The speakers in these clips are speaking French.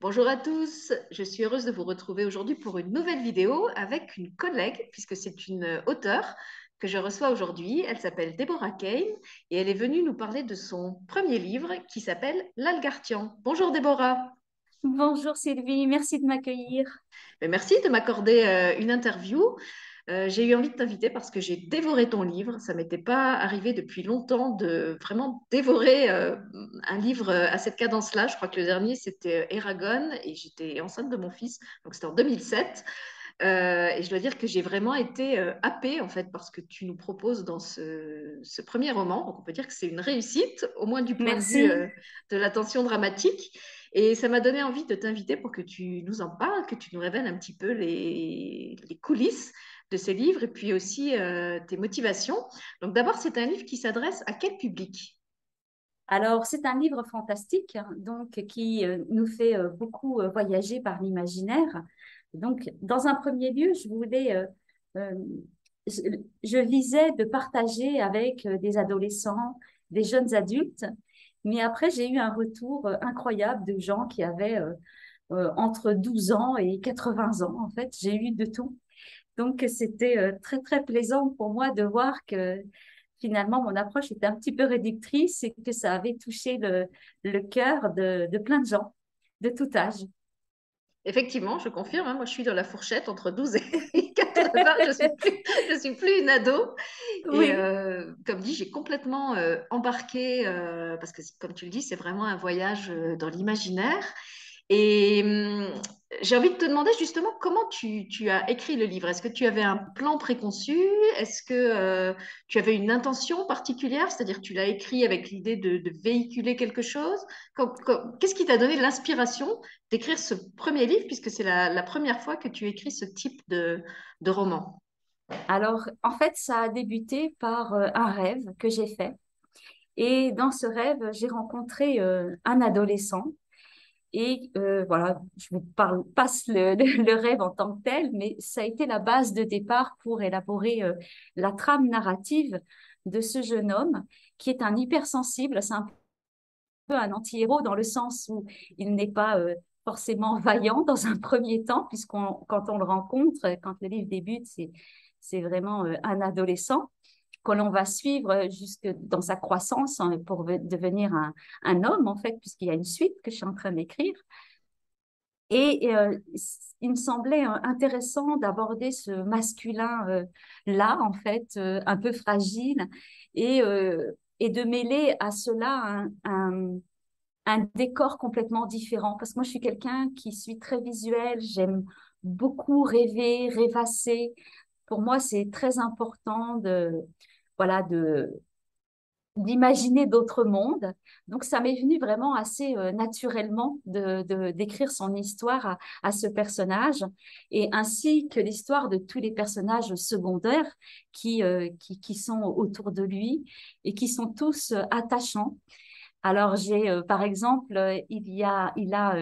Bonjour à tous, je suis heureuse de vous retrouver aujourd'hui pour une nouvelle vidéo avec une collègue, puisque c'est une auteure que je reçois aujourd'hui. Elle s'appelle Deborah Kane et elle est venue nous parler de son premier livre qui s'appelle L'Algartian. Bonjour Déborah. Bonjour Sylvie, merci de m'accueillir. Merci de m'accorder euh, une interview. Euh, j'ai eu envie de t'inviter parce que j'ai dévoré ton livre. Ça m'était pas arrivé depuis longtemps de vraiment dévorer euh, un livre à cette cadence-là. Je crois que le dernier, c'était Eragon et j'étais enceinte de mon fils. Donc, c'était en 2007. Euh, et je dois dire que j'ai vraiment été happée en fait par ce que tu nous proposes dans ce, ce premier roman. Donc on peut dire que c'est une réussite, au moins du point de vue de l'attention dramatique. Et ça m'a donné envie de t'inviter pour que tu nous en parles, que tu nous révèles un petit peu les, les coulisses de ces livres et puis aussi euh, tes motivations. Donc d'abord, c'est un livre qui s'adresse à quel public? Alors, c'est un livre fantastique, hein, donc qui euh, nous fait euh, beaucoup voyager par l'imaginaire. Donc, dans un premier lieu, je voulais, je, visais de partager avec des adolescents, des jeunes adultes, mais après, j'ai eu un retour incroyable de gens qui avaient entre 12 ans et 80 ans. En fait, j'ai eu de tout. Donc, c'était euh, très, très plaisant pour moi de voir que finalement, mon approche était un petit peu réductrice et que ça avait touché le, le cœur de, de, plein de gens, de tout âge. Effectivement, je confirme, hein, moi je suis dans la fourchette entre 12 et 80, je ne suis, plus, suis plus une ado. Oui. Et euh, comme dit, j'ai complètement euh, embarqué, parce que comme tu le dis, c'est vraiment un voyage dans l'imaginaire. Et hum, j'ai envie de te demander justement comment tu, as écrit le livre. Est-ce que tu avais un plan préconçu? Est-ce que euh, tu avais une intention particulière? C'est-à-dire tu l'as écrit avec l'idée de, véhiculer quelque chose? Qu'est-ce qui t'a donné l'inspiration d'écrire ce premier livre puisque c'est la, première fois que tu écris ce type de, roman? Alors, en fait, ça a débuté par euh, un rêve que j'ai fait. Et dans ce rêve, j'ai rencontré euh, un adolescent et euh, voilà, je vous passe le, le, rêve en tant que tel, mais ça a été la base de départ pour élaborer euh, la trame narrative de ce jeune homme qui est un hypersensible. C'est un peu un anti-héros dans le sens où il n'est pas euh, forcément vaillant dans un premier temps, puisqu'on quand on le rencontre, quand le livre débute, c'est vraiment un adolescent que l'on va suivre jusque dans sa croissance hein, pour devenir un, homme, en fait, puisqu'il y a une suite que je suis en train d'écrire. Et euh, il me semblait euh, intéressant d'aborder ce masculin-là, euh, en fait, un peu fragile, et, de mêler à cela un, décor complètement différent. Parce que moi, je suis quelqu'un qui suis très visuel, j'aime beaucoup rêver, rêvasser. Pour moi, c'est très important de, voilà, de d'imaginer d'autres mondes. Donc, ça m'est venu vraiment assez euh, naturellement de, d'écrire son histoire à, ce personnage et ainsi que l'histoire de tous les personnages secondaires qui, euh, qui, qui, sont autour de lui et qui sont tous euh, attachants. Alors, j'ai, par exemple, il y a, il a,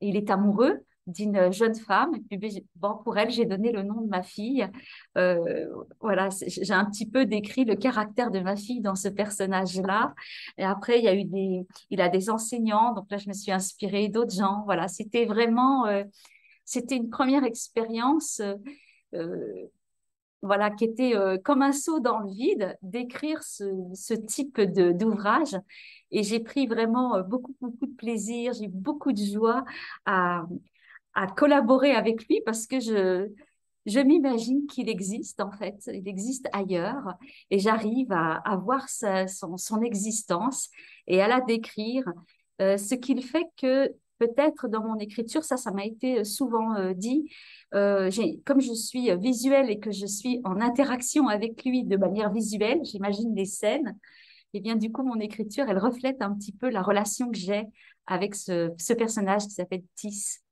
il est amoureux d'une jeune femme. Et puis, bon, pour elle, j'ai donné le nom de ma fille. Euh, voilà, j'ai un petit peu décrit le caractère de ma fille dans ce personnage-là. Et après, il y a eu des, il a des enseignants. Donc là, je me suis inspirée d'autres gens. Voilà, c'était vraiment, euh, c'était une première expérience. Euh, voilà, qui était comme un saut dans le vide, d'écrire ce, ce, type d'ouvrage. Et j'ai pris vraiment beaucoup, beaucoup de plaisir, j'ai eu beaucoup de joie à, à collaborer avec lui parce que je, je m'imagine qu'il existe en fait, il existe ailleurs et j'arrive à, voir son, son, existence et à la décrire, euh, ce qu'il fait que peut-être dans mon écriture, ça, ça m'a été souvent euh, dit, euh, comme je suis visuelle et que je suis en interaction avec lui de manière visuelle, j'imagine les scènes, et eh bien du coup, mon écriture, elle reflète un petit peu la relation que j'ai avec ce, ce personnage qui s'appelle Tis.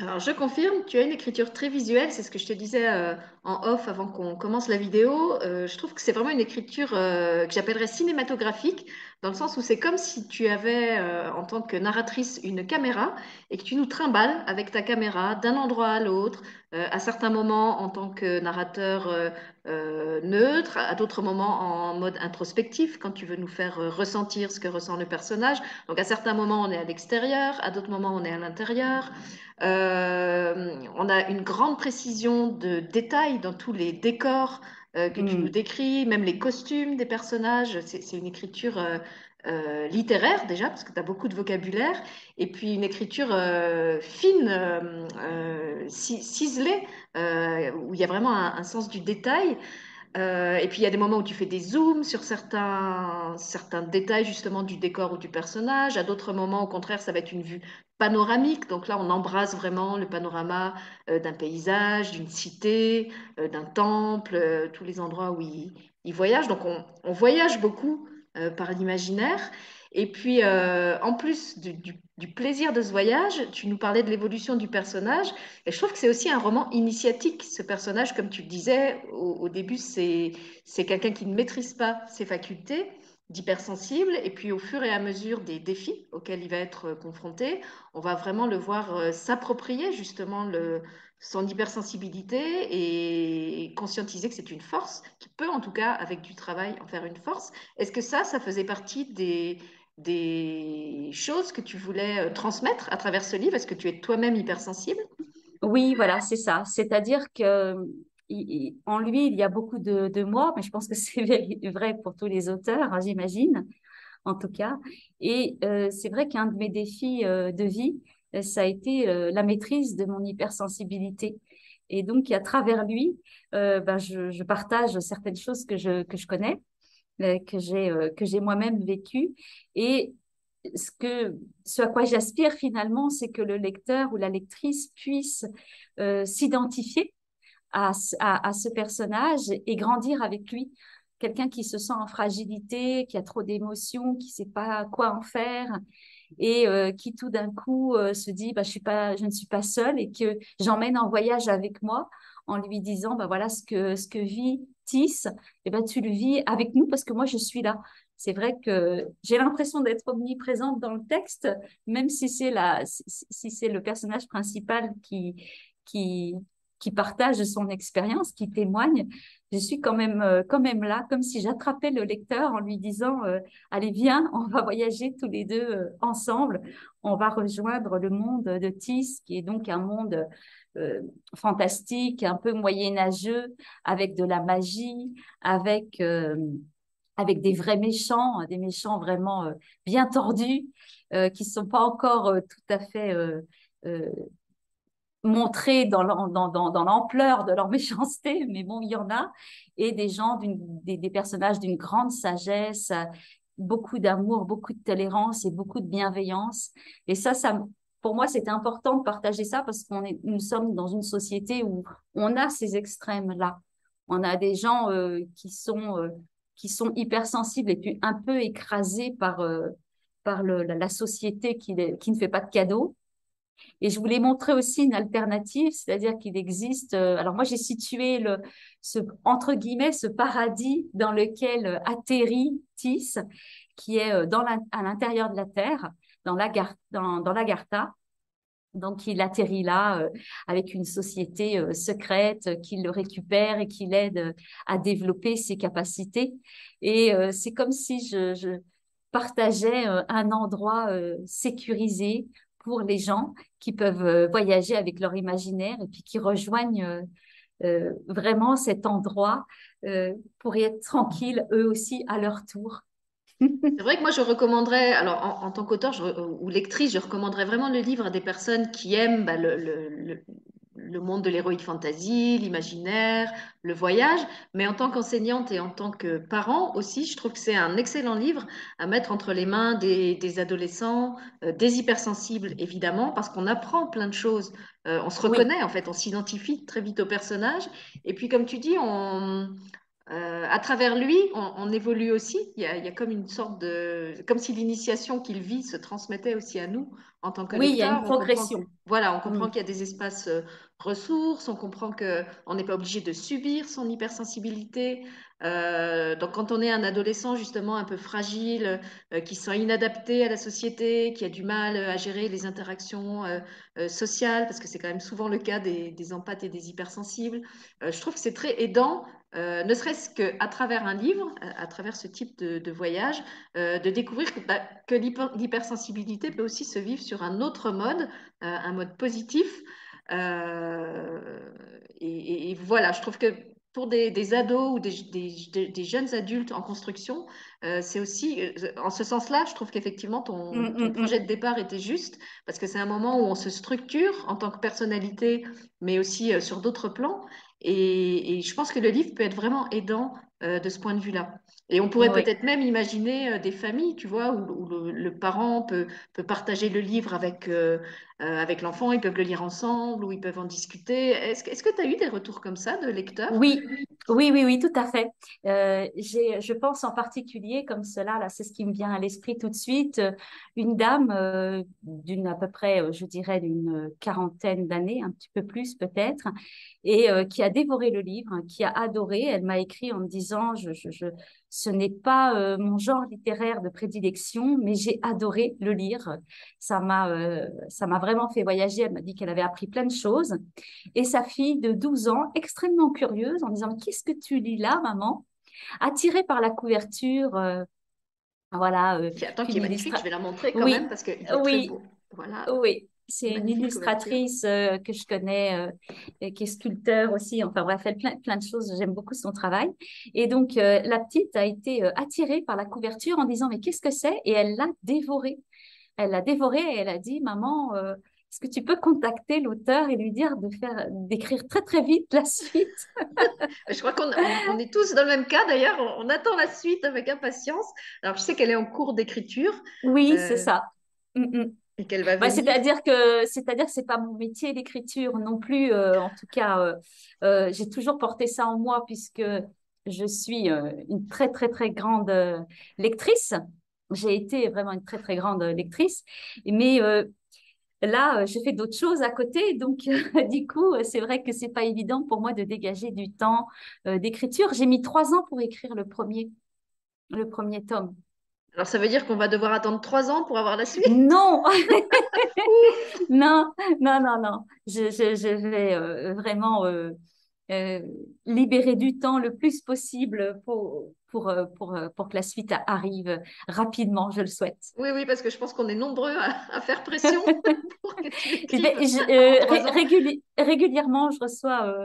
Alors, je confirme, tu as une écriture très visuelle, c'est ce que je te disais euh, en off avant qu'on commence la vidéo. Euh, je trouve que c'est vraiment une écriture euh, que j'appellerais cinématographique, dans le sens où c'est comme si tu avais, en tant que narratrice, une caméra et que tu nous trimbales avec ta caméra d'un endroit à l'autre, à certains moments en tant que narrateur euh, euh, neutre, à d'autres moments en mode introspectif, quand tu veux nous faire ressentir ce que ressent le personnage. Donc à certains moments, on est à l'extérieur, à d'autres moments, on est à l'intérieur. on a une grande précision de détails dans tous les décors que tu nous mm. décris, même les costumes des personnages. C'est une écriture euh, littéraire déjà, parce que tu as beaucoup de vocabulaire, et puis une écriture euh, fine, euh, ciselée, où il y a vraiment un, sens du détail. et puis il y a des moments où tu fais des zooms sur certains, certains détails justement du décor ou du personnage. À d'autres moments, au contraire, ça va être une vue panoramique. Donc là, on embrasse vraiment le panorama d'un paysage, d'une cité, d'un temple, tous les endroits où il, voyage. Donc on, voyage beaucoup euh, par l'imaginaire. Et puis, euh, en plus du, plaisir de ce voyage, tu nous parlais de l'évolution du personnage. Et je trouve que c'est aussi un roman initiatique. Ce personnage, comme tu le disais, au, début, c'est quelqu'un qui ne maîtrise pas ses facultés d'hypersensible. Et puis, au fur et à mesure des défis auxquels il va être confronté, on va vraiment le voir euh, s'approprier justement son hypersensibilité et conscientiser que c'est une force, qui peut en tout cas, avec du travail, en faire une force. Est-ce que ça, ça faisait partie des, des choses que tu voulais euh, transmettre à travers ce livre? Est-ce que tu es toi-même hypersensible? Oui, voilà, c'est ça. C'est-à-dire que en lui, il y a beaucoup de, de moi, mais je pense que c'est vrai pour tous les auteurs, hein, j'imagine, en tout cas. Et euh, c'est vrai qu'un de mes défis euh, de vie, euh, ça a été la maîtrise de mon hypersensibilité. Et donc, à travers lui, ben, je, je, partage certaines choses que je, que je connais, que j'ai que j'ai moi-même vécues. Et ce, que, ce à quoi j'aspire finalement, c'est que le lecteur ou la lectrice puisse s'identifier à, à, à, ce personnage et grandir avec lui. Quelqu'un qui se sent en fragilité, qui a trop d'émotions, qui ne sait pas quoi en faire et euh, qui tout d'un coup euh, se dit bah, je, suis pas, je ne suis pas seule et que j'emmène en voyage avec moi en lui disant bah, voilà ce que, ce que vit Tis, et eh ben, tu le vis avec nous parce que moi je suis là. C'est vrai que j'ai l'impression d'être omniprésente dans le texte, même si c'est si c'est le personnage principal qui, qui, qui partage son expérience, qui témoigne, je suis quand même, euh, quand même là, comme si j'attrapais le lecteur en lui disant euh, Allez, viens, on va voyager tous les deux euh, ensemble. On va rejoindre le monde de Tis, qui est donc un monde fantastique, un peu moyenâgeux, avec de la magie, avec, avec des vrais méchants, des méchants vraiment bien tordus, qui ne sont pas encore tout à fait montrer dans l'ampleur de leur méchanceté, mais bon, il y en a, et des gens, des, personnages d'une grande sagesse, beaucoup d'amour, beaucoup de tolérance et beaucoup de bienveillance. Et ça, ça pour moi, c'était important de partager ça parce qu'on est, nous sommes dans une société où on a ces extrêmes-là. On a des gens euh, qui sont euh, qui sont hypersensibles et puis un peu écrasés par euh, la, société qui, qui ne fait pas de cadeaux et je voulais montrer aussi une alternative, c'est-à-dire qu'il existe. Euh, alors moi, j'ai situé le, ce entre guillemets ce paradis dans lequel euh, atterrit Tis, qui est euh, dans à l'intérieur de la Terre, dans la dans, dans l'Agartha. Donc, il atterrit là avec une société secrète qui le récupère et qui l'aide à développer ses capacités. Et c'est comme si je partageais un endroit sécurisé pour les gens qui peuvent euh, voyager avec leur imaginaire et puis qui rejoignent euh, euh, vraiment cet endroit pour y être tranquilles eux aussi à leur tour. C'est vrai que moi je recommanderais, alors en, tant qu'auteur ou lectrice, je recommanderais vraiment le livre à des personnes qui aiment bah, le, le monde de l'héroïque fantasy, l'imaginaire, le voyage, mais en tant qu'enseignante et en tant que parent aussi, je trouve que c'est un excellent livre à mettre entre les mains des, adolescents, euh, des hypersensibles évidemment, parce qu'on apprend plein de choses. Euh, on se reconnaît en fait, on s'identifie très vite au personnage. Et puis comme tu dis, on, euh, à travers lui, on, évolue aussi. Il y, a, comme une sorte de, comme si l'initiation qu'il vit se transmettait aussi à nous en tant que Oui, il y a une progression. voilà, on comprend mm. qu'il y a des espaces euh, ressources, on comprend que on n'est pas obligé de subir son hypersensibilité. Euh, donc, quand on est un adolescent justement un peu fragile, qui se sent inadapté à la société, qui a du mal à gérer les interactions sociales, parce que c'est quand même souvent le cas des, des empathes et des hypersensibles, je trouve que c'est très aidant euh, ne serait-ce qu'à travers un livre, à, travers ce type de, voyage, euh, de découvrir que, bah, l'hypersensibilité peut aussi se vivre sur un autre mode, euh, un mode positif. Et, et, voilà, je trouve que pour des, ados ou des, jeunes adultes en construction, c'est aussi, en ce sens-là, je trouve qu'effectivement, ton, mmh, ton, mmh, mmh. projet de départ était juste, parce que c'est un moment où on se structure en tant que personnalité, mais aussi sur d'autres plans. Et, je pense que le livre peut être vraiment aidant euh, de ce point de vue-là. Et on pourrait peut-être même imaginer euh, des familles, tu vois, où, le, parent peut, peut, partager le livre avec, euh, avec l'enfant, ils peuvent le lire ensemble, ou ils peuvent en discuter. Est-ce que tu as eu des retours comme ça de lecteurs? Oui, oui, oui, oui, tout à fait. j'ai, je pense en particulier comme cela, là, c'est ce qui me vient à l'esprit tout de suite, une dame d'une à peu près, je dirais, d'une quarantaine d'années, un petit peu plus peut-être, et qui a dévoré le livre, qui a adoré. Elle m'a écrit en me disant, je, je, ce n'est pas euh, mon genre littéraire de prédilection, mais j'ai adoré le lire. Ça m'a, euh, ça m'a vraiment fait voyager. Elle m'a dit qu'elle avait appris plein de choses. Et sa fille de 12 ans, extrêmement curieuse, en disant Qu'est-ce que tu lis là, maman? Attirée par la couverture. Euh, voilà. Attends, qui est magnifique, je vais la montrer quand même parce que oui, très beau. Voilà. Oui, c'est une illustratrice euh, que je connais, euh, qui est sculpteur aussi. Enfin bref, elle fait plein, plein de choses. J'aime beaucoup son travail. Et donc, euh, la petite a été attirée par la couverture en disant, mais qu'est-ce que c'est? Et elle l'a dévoré. Elle l'a dévoré et elle a dit, maman, est-ce que tu peux contacter l'auteur et lui dire de faire, d'écrire très très vite la suite? Je crois qu'on on, est tous dans le même cas. D'ailleurs, on, attend la suite avec impatience. Alors, je sais qu'elle est en cours d'écriture. Oui, c'est ça. Mm, mm. Et va bah, c'est-à-dire que c'est-à-dire que c'est pas mon métier l'écriture non plus. Euh, en tout cas, euh, euh, j'ai toujours porté ça en moi puisque je suis une très très très grande lectrice. J'ai été vraiment une très très grande lectrice, mais là, je fais d'autres choses à côté, donc du coup, c'est vrai que c'est pas évident pour moi de dégager du temps d'écriture. J'ai mis trois ans pour écrire le premier, le premier tome. Alors, ça veut dire qu'on va devoir attendre trois ans pour avoir la suite? Non Non, non, non, non. Je, je, vais euh, vraiment euh, euh, libérer du temps le plus possible pour, pour, pour, pour que la suite arrive rapidement, je le souhaite. Oui, oui, parce que je pense qu'on est nombreux à, faire pression pour que tu Régulièrement, je reçois,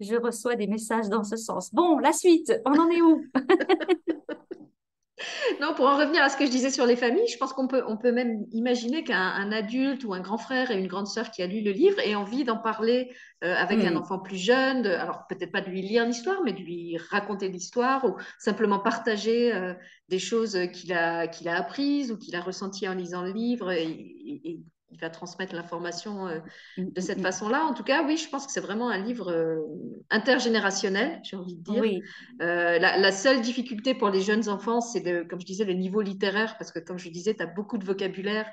je reçois des messages dans ce sens. Bon, la suite, on en est où? Non, pour en revenir à ce que je disais sur les familles, je pense qu'on peut, on peut même imaginer qu'un adulte ou un grand frère et une grande sœur qui a lu le livre ait envie d'en parler euh, avec un hmm. enfant plus jeune, alors peut-être pas de lui lire l'histoire, mais de lui raconter l'histoire ou simplement partager euh, des choses qu'il a, qu'il a apprises ou qu'il a ressenties en lisant le livre et, il va transmettre l'information euh, mm, de cette mm, mm. façon-là. En tout cas, oui, je pense que c'est vraiment un livre euh, intergénérationnel, j'ai envie de dire. Euh, la, seule difficulté pour les jeunes enfants, c'est, comme je disais, le niveau littéraire, parce que comme je disais, tu as beaucoup de vocabulaire.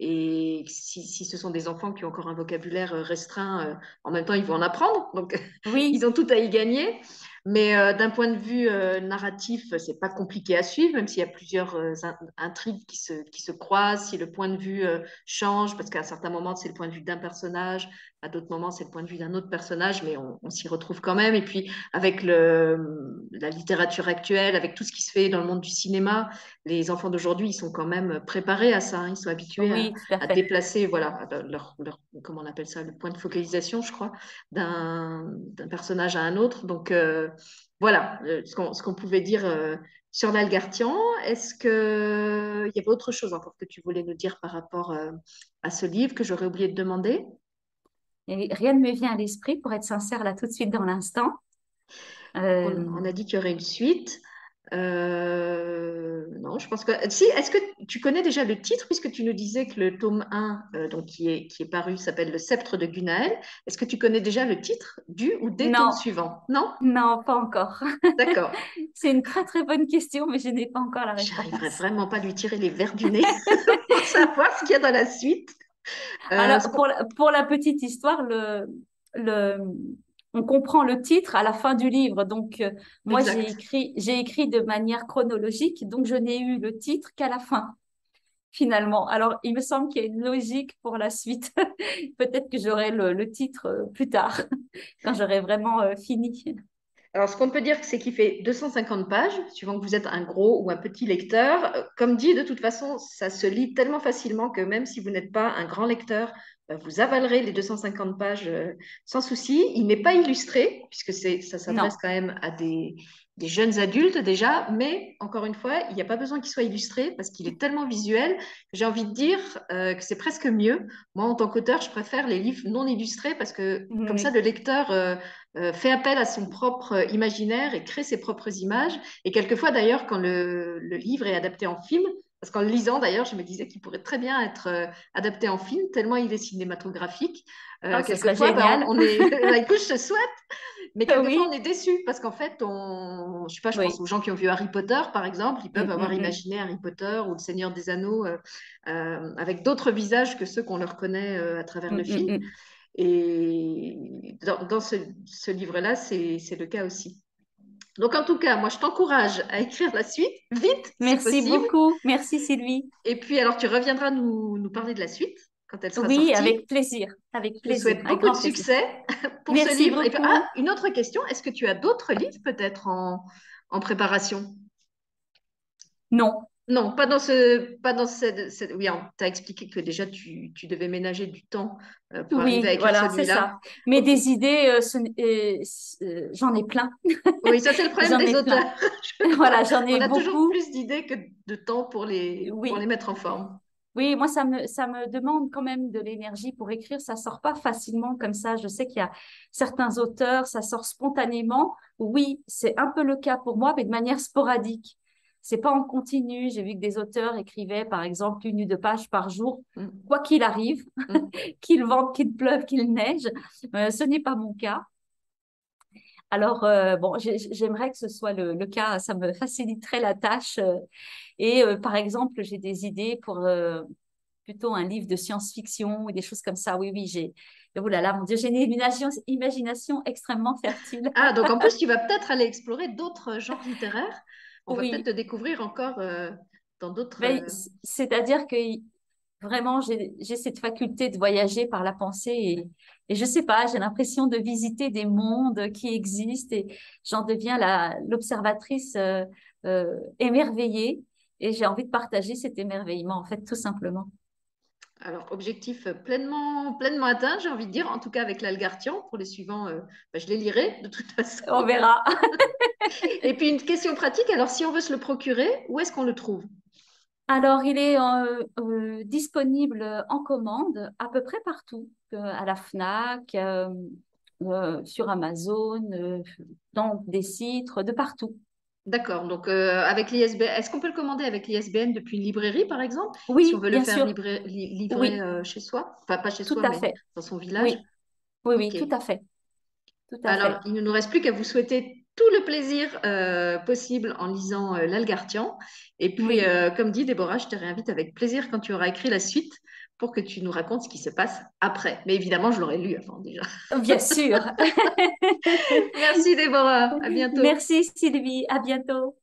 Et si, ce sont des enfants qui ont encore un vocabulaire restreint, en même temps, ils vont en apprendre. Donc, oui. ils ont tout à y gagner. Mais euh, d'un point de vue euh, narratif, c'est pas compliqué à suivre, même s'il y a plusieurs euh, intrigues qui se, qui se croisent, si le point de vue change, parce qu'à certains moments, c'est le point de vue d'un personnage, à d'autres moments, c'est le point de vue d'un autre personnage, mais on, s'y retrouve quand même. Et puis, avec le, la littérature actuelle, avec tout ce qui se fait dans le monde du cinéma, les enfants d'aujourd'hui, ils sont quand même préparés à ça. Hein. ils sont habitués à, déplacer, voilà, leur, leur, comment on appelle ça, le point de focalisation, je crois, d'un personnage à un autre. Donc, voilà euh, ce qu'on pouvait dire euh, sur l'Algartian. Est-ce qu'il y avait autre chose encore que tu voulais nous dire par rapport euh, à ce livre que j'aurais oublié de demander? Rien ne me vient à l'esprit, pour être sincère, là tout de suite dans l'instant. On, a dit qu'il y aurait une suite. Euh, non, je pense que. Si, est-ce que tu connais déjà le titre, puisque tu nous disais que le tome 1, euh, donc, qui, est, qui est paru, s'appelle Le Sceptre de Gunaël. Est-ce que tu connais déjà le titre du ou des Non, tomes suivants? Non? non, pas encore. D'accord. C'est une très très bonne question, mais je n'ai pas encore la J'arriverai réponse. vraiment pas à lui tirer les vers du nez pour savoir ce qu'il y a dans la suite. Euh, Alors, pour la, pour la petite histoire, le, le, on comprend le titre à la fin du livre. Donc, euh, moi, j'ai écrit, j'ai écrit de manière chronologique, donc je n'ai eu le titre qu'à la fin, finalement. Alors, il me semble qu'il y a une logique pour la suite. Peut-être que j'aurai le, le titre euh, plus tard, quand j'aurai vraiment euh, fini. Alors, ce qu'on peut dire, c'est qu'il fait 250 pages, suivant que vous êtes un gros ou un petit lecteur. Comme dit, de toute façon, ça se lit tellement facilement que même si vous n'êtes pas un grand lecteur, vous avalerez les 250 pages euh, sans souci. Il n'est pas illustré, puisque c'est, ça s'adresse quand même à des, des jeunes adultes déjà, mais encore une fois, il n'y a pas besoin qu'il soit illustré parce qu'il est tellement visuel j'ai envie de dire euh, que c'est presque mieux. Moi, en tant qu'auteur, je préfère les livres non illustrés parce que comme ça, le lecteur euh, euh, fait appel à son propre euh, imaginaire et crée ses propres images. Et quelquefois, d'ailleurs, quand le, le livre est adapté en film, parce qu'en le lisant, d'ailleurs, je me disais qu'il pourrait très bien être euh, adapté en film, tellement il est cinématographique. Euh, serait quelquefois, ben, génial. on, on est, bah, écoute, je te souhaite, mais quelquefois, on est déçu parce qu'en fait, on, je sais pas, je pense aux gens qui ont vu Harry Potter, par exemple, ils peuvent Mm, avoir mm, mm. imaginé Harry Potter ou le Seigneur des Anneaux euh, euh, avec d'autres visages que ceux qu'on leur connaît à travers Mm, le film. Et dans, dans ce, ce livre-là, c'est le cas aussi. Donc, en tout cas, moi, je t'encourage à écrire la suite, vite, Merci beaucoup. Merci Sylvie. Et puis, alors, tu reviendras nous, nous parler de la suite quand elle sera Oui, sortie. avec plaisir. Avec Je plaisir. souhaite Avec beaucoup de plaisir. succès pour ce livre. Et puis, ah, une autre question, est-ce que tu as d'autres livres peut-être en, en préparation? Non. Non, pas dans ce, pas dans cette, cette- oui, tu as expliqué que déjà tu, tu devais ménager du temps euh, pour arriver Oui, écrire voilà, c'est ça. Mais des idées, euh, ce euh, j'en ai plein. Oui, ça c'est le problème des auteurs, je. Voilà, j'en On ai a toujours plus d'idées que de temps pour les, pour les Oui. mettre en forme. Oui, moi, ça me, ça me demande quand même de l'énergie pour écrire. Ça sort pas facilement comme ça. Je sais qu'il y a certains auteurs, ça sort spontanément. Oui, c'est un peu le cas pour moi, mais de manière sporadique. C'est pas en continu. J'ai vu que des auteurs écrivaient, par exemple, une ou deux pages par jour, Mm, quoi qu'il arrive, mm. qu'il vente, qu'il pleuve, qu'il neige. Euh, ce n'est pas mon cas. Alors, euh, bon, j'ai- j'aimerais que ce soit le, le cas. Ça me faciliterait la tâche. euh, et par exemple, j'ai des idées pour plutôt un livre de science-fiction ou des choses comme ça. Oui, oui, j'ai. Oh là là, mon Dieu, j'ai une imagination, imagination extrêmement fertile. Ah, donc en plus, tu vas peut-être aller explorer d'autres genres littéraires. On va peut-être te Oui, découvrir encore euh, dans d'autres. ben, euh, c'est-à-dire que vraiment, j'ai cette faculté de voyager par la pensée et, et je sais pas, j'ai l'impression de visiter des mondes qui existent et j'en deviens l'observatrice euh, euh, émerveillée et j'ai envie de partager cet émerveillement, en fait, tout simplement. Alors, objectif pleinement, pleinement atteint, j'ai envie de dire, en tout cas avec l'Algartian. Pour les suivants, euh, bah, je les lirai de toute façon. On verra. Et puis une question pratique, alors si on veut se le procurer, où est-ce qu'on le trouve? Alors, il est euh, euh, disponible en commande à peu près partout, euh, à la Fnac, euh, euh, sur Amazon, euh, dans des sites, de partout. D'accord, donc euh, avec l'ISBN, est-ce qu'on peut le commander avec l'ISBN depuis une librairie, par exemple, si on Oui, veut le bien faire sûr. livrer, li- livrer, Oui, euh, chez soi? Enfin, pas chez tout soi, à mais fait. dans son village? Oui, oui, oui, Ok. tout à fait. Tout à Alors, fait. il ne nous reste plus qu'à vous souhaiter tout le plaisir euh, possible en lisant euh, l'Algartian. Et puis, Oui, euh, comme dit Déborah, je te réinvite avec plaisir quand tu auras écrit la suite pour que tu nous racontes ce qui se passe après. Mais évidemment, je l'aurais lu avant déjà. bien sûr. Merci Déborah, à bientôt. Merci Sylvie, à bientôt.